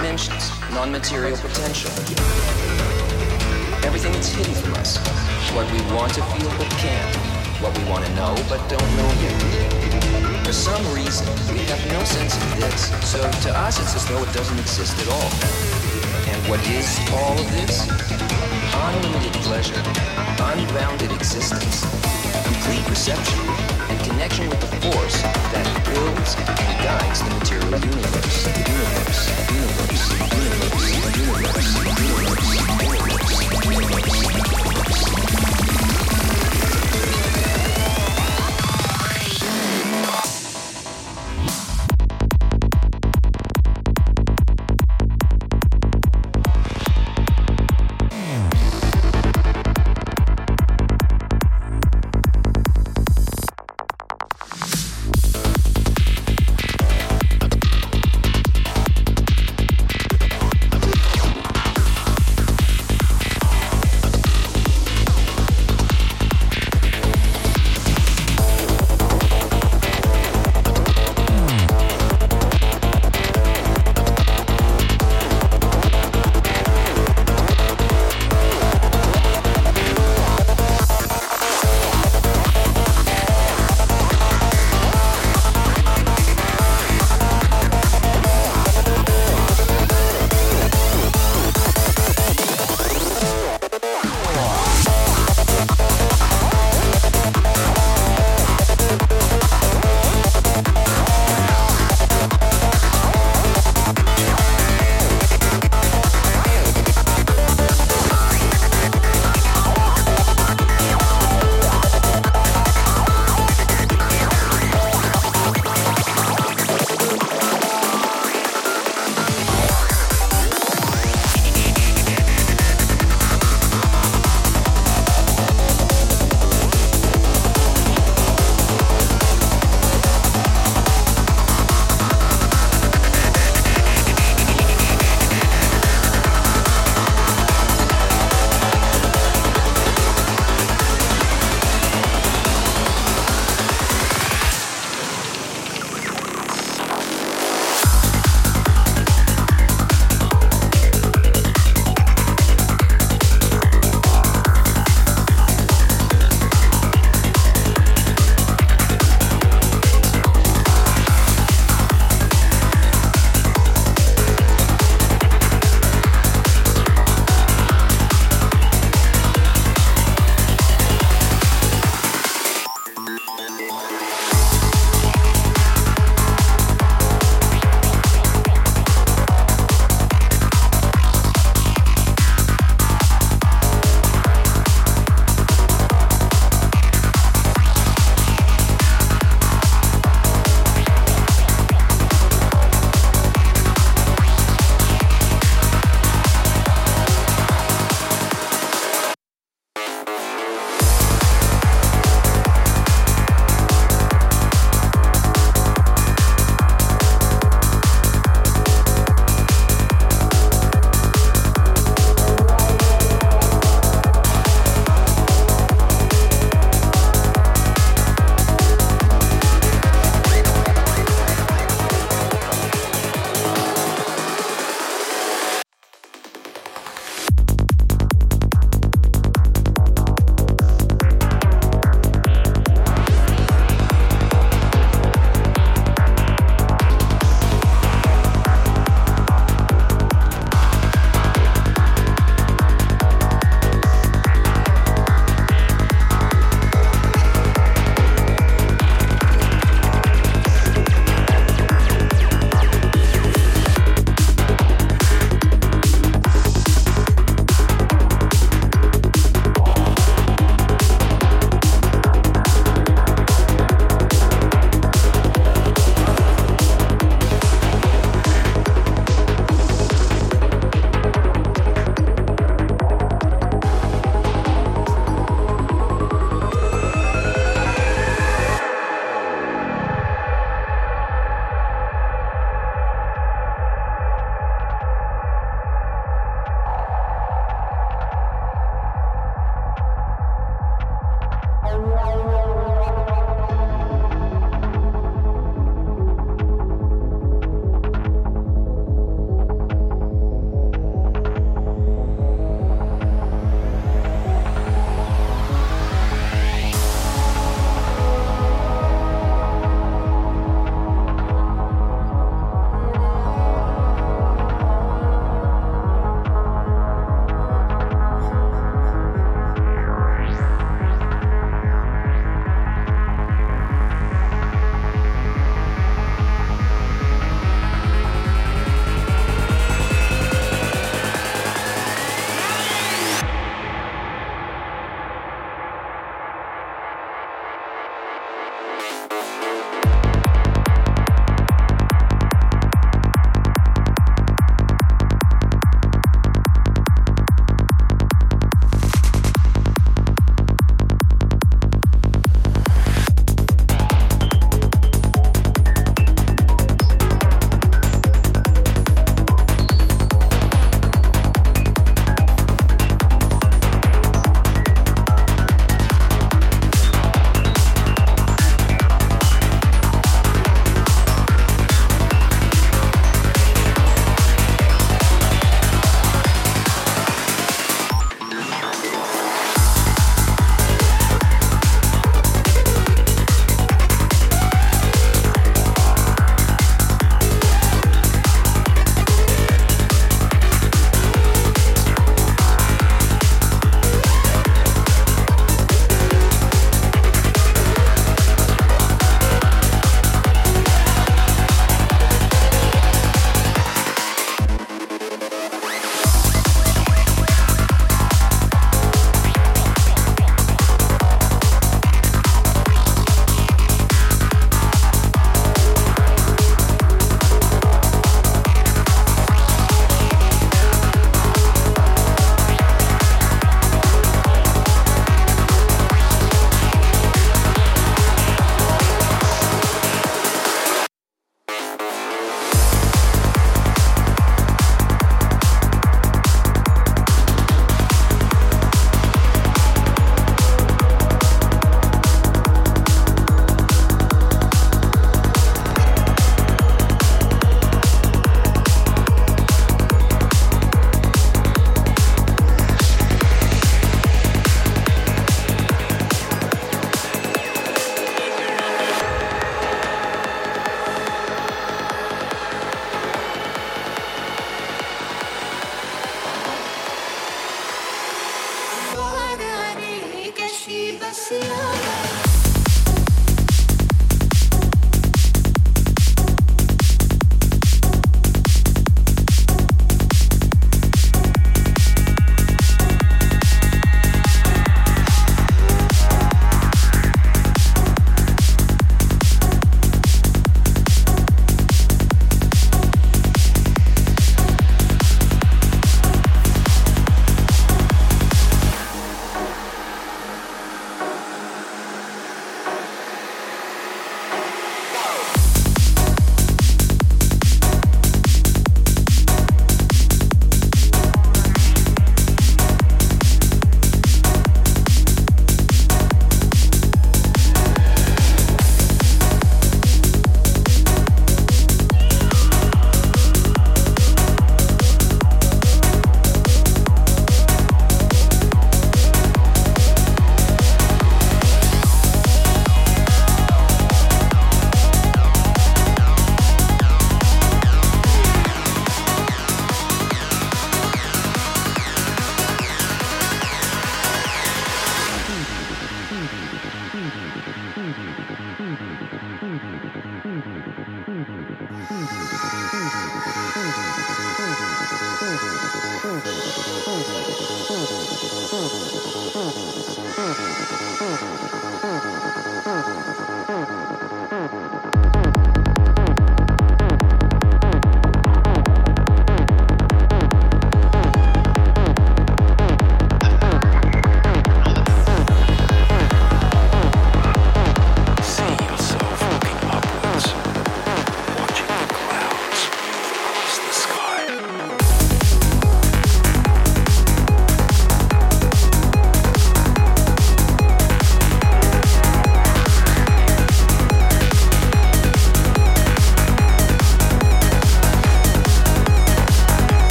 dimensions, non-material potential. Everything that's hidden from us, what we want to feel but can't, what we want to know but don't know yet. For some reason, we have no sense of this, so to us it's as though it doesn't exist at all. And what is all of this? Unlimited pleasure, unbounded existence, complete perception, and connection with the force that builds and guides the material universe. Universe, universe, universe, universe, universe, universe, universe. universe.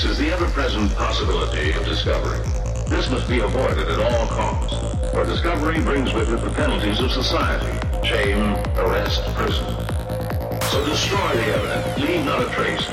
Kicks is the ever-present possibility of discovery. This must be avoided at all costs, for discovery brings with it the penalties of society, shame, arrest, prison. So destroy the evidence, leave not a trace,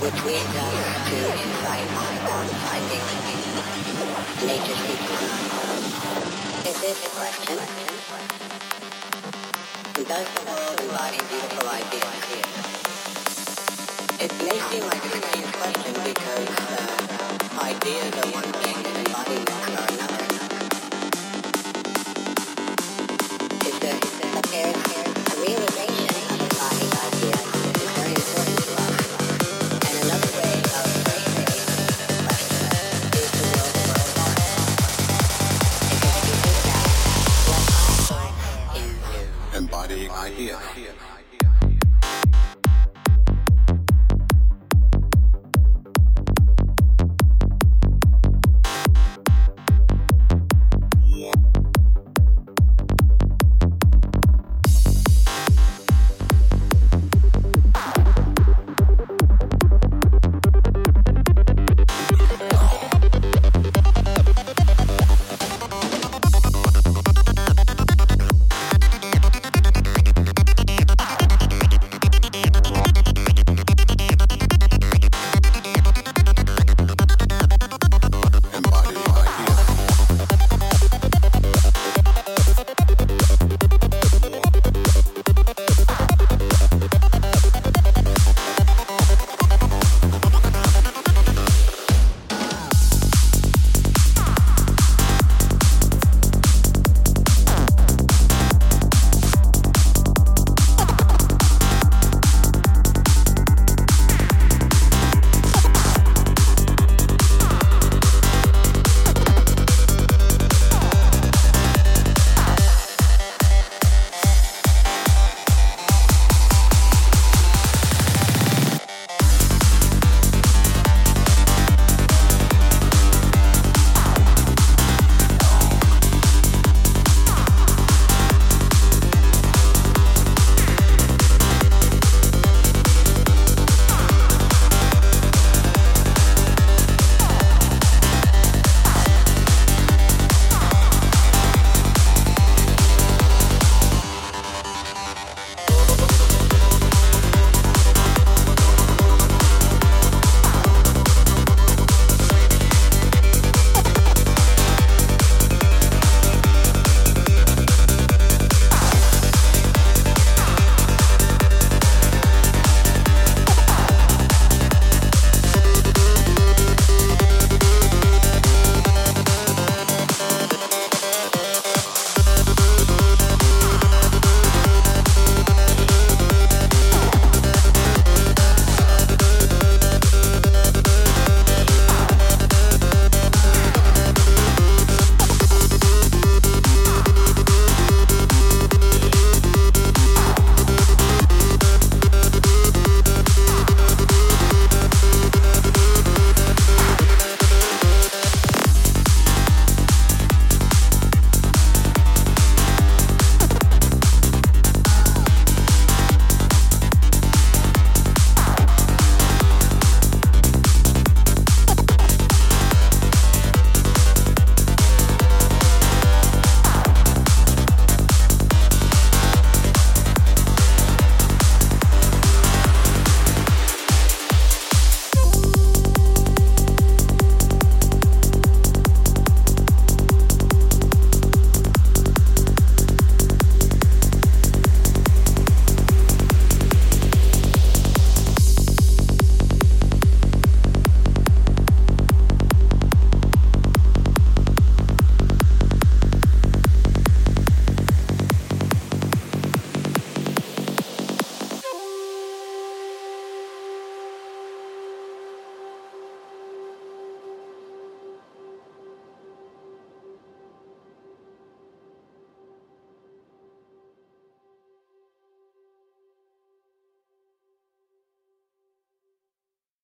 which we endeavor to insight on finding nature's. Is this a question? Does the world embody beautiful ideas? It may seem like a strange question because uh, ideas are one thing